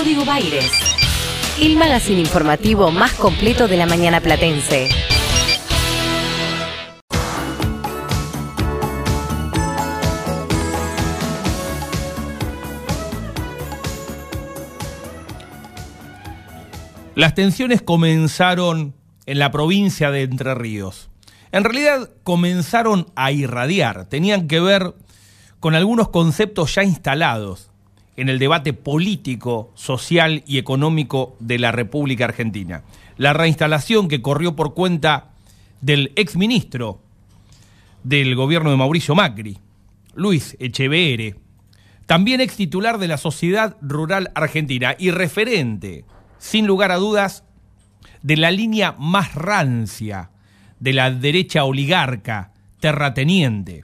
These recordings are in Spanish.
Código Baires. El magazine informativo más completo de la mañana platense. Las tensiones comenzaron en la provincia de Entre Ríos. En realidad comenzaron a irradiar, tenían que ver con algunos conceptos ya instalados en el debate político, social y económico de la República Argentina. La reinstalación que corrió por cuenta del exministro del gobierno de Mauricio Macri, Luis Echeverre, también ex titular de la Sociedad Rural Argentina y referente, sin lugar a dudas, de la línea más rancia de la derecha oligarca, terrateniente,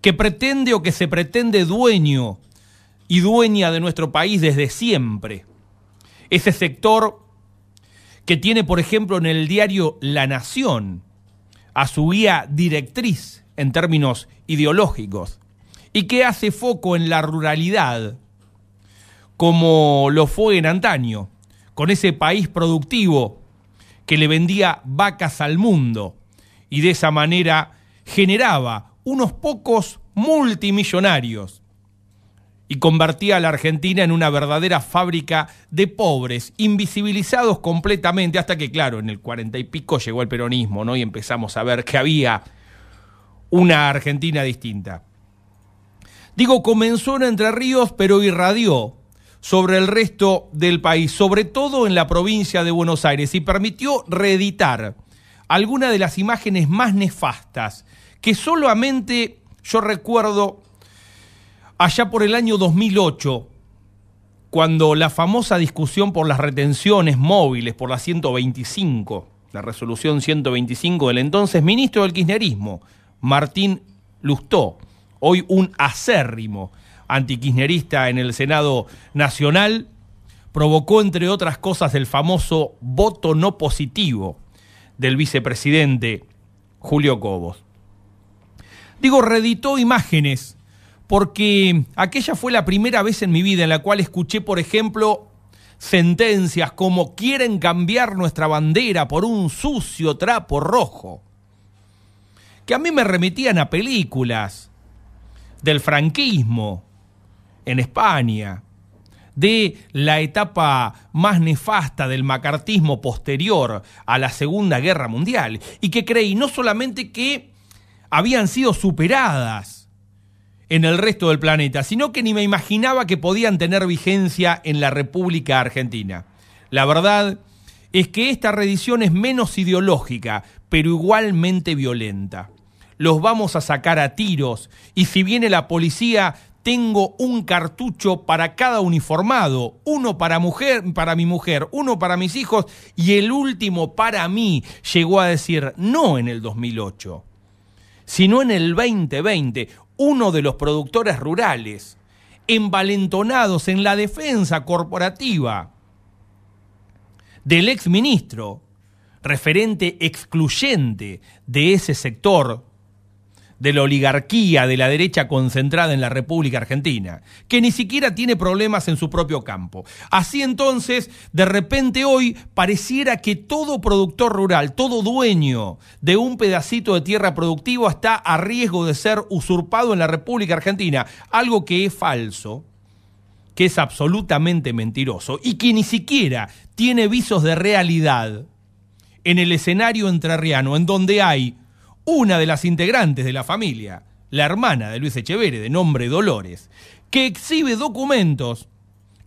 que pretende o que se pretende dueño y dueña de nuestro país desde siempre. Ese sector que tiene, por ejemplo, en el diario La Nación a su guía directriz en términos ideológicos y que hace foco en la ruralidad, como lo fue en antaño, con ese país productivo que le vendía vacas al mundo y de esa manera generaba unos pocos multimillonarios y convertía a la Argentina en una verdadera fábrica de pobres, invisibilizados completamente, hasta que, claro, en el cuarenta y pico llegó el peronismo, ¿no? Y empezamos a ver que había una Argentina distinta. Digo, comenzó en Entre Ríos, pero irradió sobre el resto del país, sobre todo en la provincia de Buenos Aires, y permitió reeditar algunas de las imágenes más nefastas que solamente yo recuerdo allá por el año 2008, cuando la famosa discusión por las retenciones móviles, por la 125, la resolución 125 del entonces ministro del Kirchnerismo, Martín Lustó, hoy un acérrimo antikirchnerista en el Senado Nacional, provocó, entre otras cosas, el famoso voto no positivo del vicepresidente Julio Cobos. Digo, reeditó imágenes, porque aquella fue la primera vez en mi vida en la cual escuché, por ejemplo, sentencias como quieren cambiar nuestra bandera por un sucio trapo rojo, que a mí me remitían a películas del franquismo, en España, de la etapa más nefasta del macartismo posterior a la Segunda Guerra Mundial, y que creí no solamente que habían sido superadas en el resto del planeta, sino que ni me imaginaba que podían tener vigencia en la República Argentina. La verdad es que esta redición es menos ideológica, pero igualmente violenta. Los vamos a sacar a tiros y si viene la policía tengo un cartucho para cada uniformado, uno para mujer, para mi mujer, uno para mis hijos y el último para mí, llegó a decir no en el 2008, sino en el 2020, uno de los productores rurales, envalentonados en la defensa corporativa del ex ministro, referente excluyente de ese sector de la oligarquía de la derecha concentrada en la República Argentina, que ni siquiera tiene problemas en su propio campo. Así entonces, de repente hoy pareciera que todo productor rural, todo dueño de un pedacito de tierra productiva está a riesgo de ser usurpado en la República Argentina, algo que es falso que es absolutamente mentiroso y que ni siquiera tiene visos de realidad en el escenario entrerriano, en donde hay una de las integrantes de la familia, la hermana de Luis Echeverre, de nombre Dolores, que exhibe documentos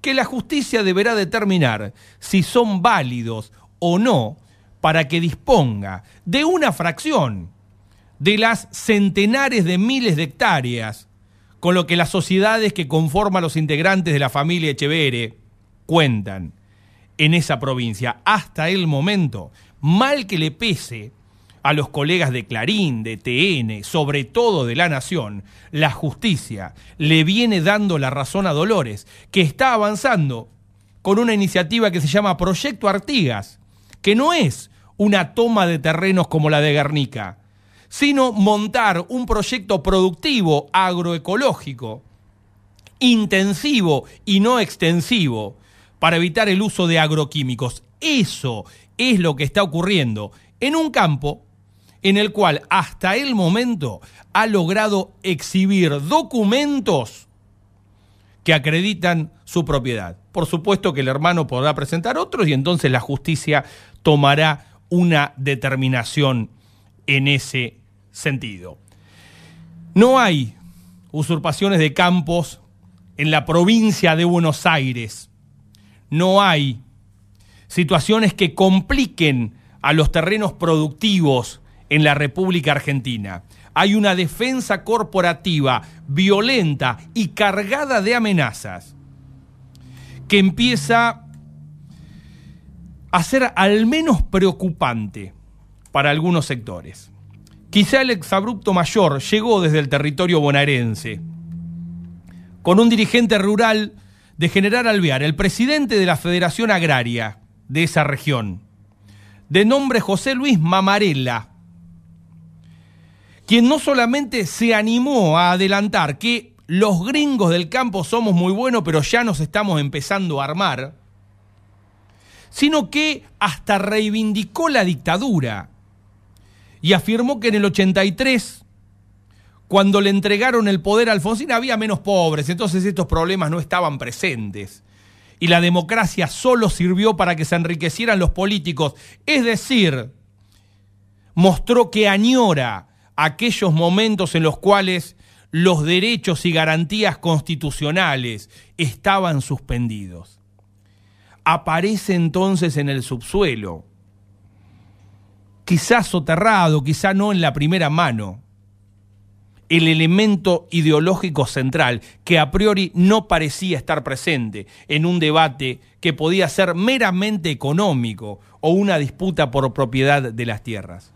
que la justicia deberá determinar si son válidos o no para que disponga de una fracción de las centenares de miles de hectáreas con lo que las sociedades que conforman los integrantes de la familia Echeverre cuentan en esa provincia. Hasta el momento, mal que le pese a los colegas de Clarín, de TN, sobre todo de La Nación, la justicia le viene dando la razón a Dolores, que está avanzando con una iniciativa que se llama Proyecto Artigas, que no es una toma de terrenos como la de Guernica, sino montar un proyecto productivo agroecológico, intensivo y no extensivo, para evitar el uso de agroquímicos. Eso es lo que está ocurriendo en un campo en el cual hasta el momento ha logrado exhibir documentos que acreditan su propiedad. Por supuesto que el hermano podrá presentar otros y entonces la justicia tomará una determinación en ese sentido. No hay usurpaciones de campos en la provincia de Buenos Aires. No hay situaciones que compliquen a los terrenos productivos en la República Argentina. Hay una defensa corporativa violenta y cargada de amenazas que empieza a ser al menos preocupante para algunos sectores. Quizá el exabrupto mayor llegó desde el territorio bonaerense, con un dirigente rural de General Alvear, el presidente de la Federación Agraria de esa región, de nombre José Luis Mamarella, quien no solamente se animó a adelantar que los gringos del campo somos muy buenos, pero ya nos estamos empezando a armar, sino que hasta reivindicó la dictadura y afirmó que en el 83, cuando le entregaron el poder a Alfonsín, había menos pobres, entonces estos problemas no estaban presentes. Y la democracia solo sirvió para que se enriquecieran los políticos, es decir, mostró que añora aquellos momentos en los cuales los derechos y garantías constitucionales estaban suspendidos. Aparece entonces en el subsuelo, quizás soterrado, quizá no en la primera mano, el elemento ideológico central que a priori no parecía estar presente en un debate que podía ser meramente económico o una disputa por propiedad de las tierras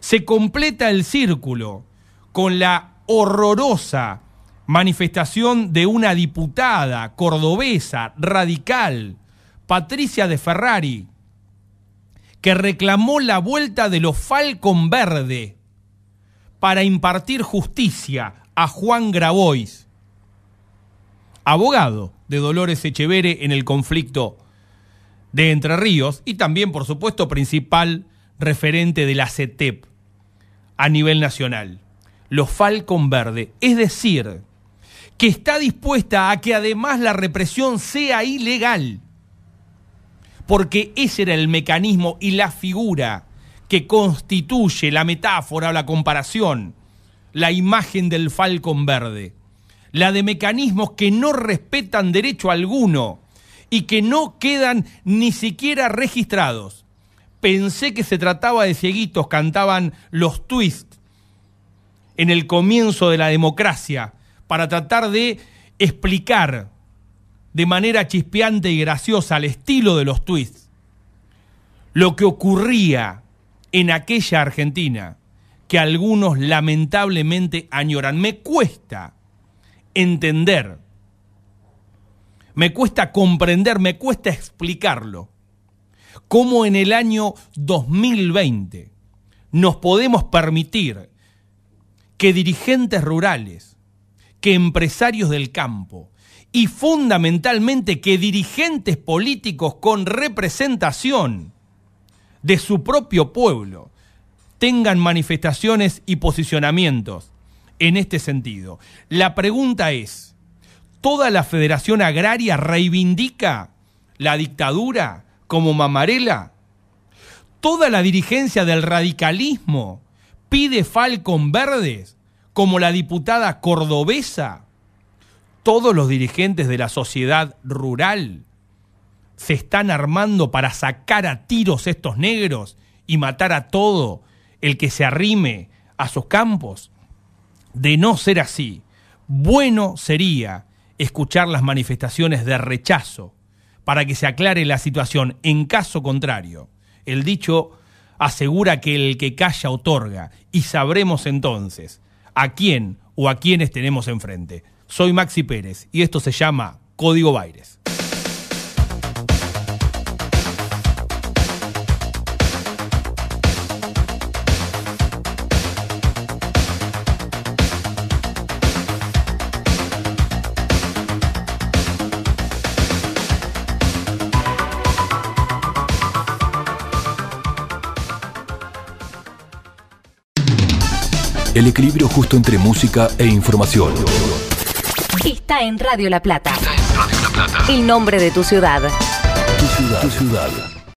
se completa el círculo con la horrorosa manifestación de una diputada cordobesa radical, Patricia de Ferrari, que reclamó la vuelta de los Falcon Verde para impartir justicia a Juan Grabois, abogado de Dolores Echevere en el conflicto de Entre Ríos y también, por supuesto, principal referente de la CETEP a nivel nacional, los Falcon Verde. Es decir, que está dispuesta a que además la represión sea ilegal, porque ese era el mecanismo y la figura que constituye la metáfora o la comparación, la imagen del Falcon Verde, la de mecanismos que no respetan derecho alguno y que no quedan ni siquiera registrados pensé que se trataba de cieguitos, cantaban los twists en el comienzo de la democracia, para tratar de explicar de manera chispeante y graciosa al estilo de los twists lo que ocurría en aquella Argentina que algunos lamentablemente añoran. Me cuesta entender, me cuesta comprender, me cuesta explicarlo cómo en el año 2020 nos podemos permitir que dirigentes rurales, que empresarios del campo y fundamentalmente que dirigentes políticos con representación de su propio pueblo tengan manifestaciones y posicionamientos en este sentido. La pregunta es, ¿toda la Federación Agraria reivindica la dictadura como Mamarela? ¿Toda la dirigencia del radicalismo pide Falcon Verdes como la diputada cordobesa? ¿Todos los dirigentes de la sociedad rural se están armando para sacar a tiros estos negros y matar a todo el que se arrime a sus campos? De no ser así, bueno sería escuchar las manifestaciones de rechazo para que se aclare la situación. En caso contrario, el dicho asegura que el que calla otorga y sabremos entonces a quién o a quiénes tenemos enfrente. Soy Maxi Pérez y esto se llama Código Baires. El equilibrio justo entre música e información. Está en Radio La Plata. Está en Radio La Plata. El nombre de tu ciudad. Tu ciudad. Tu ciudad.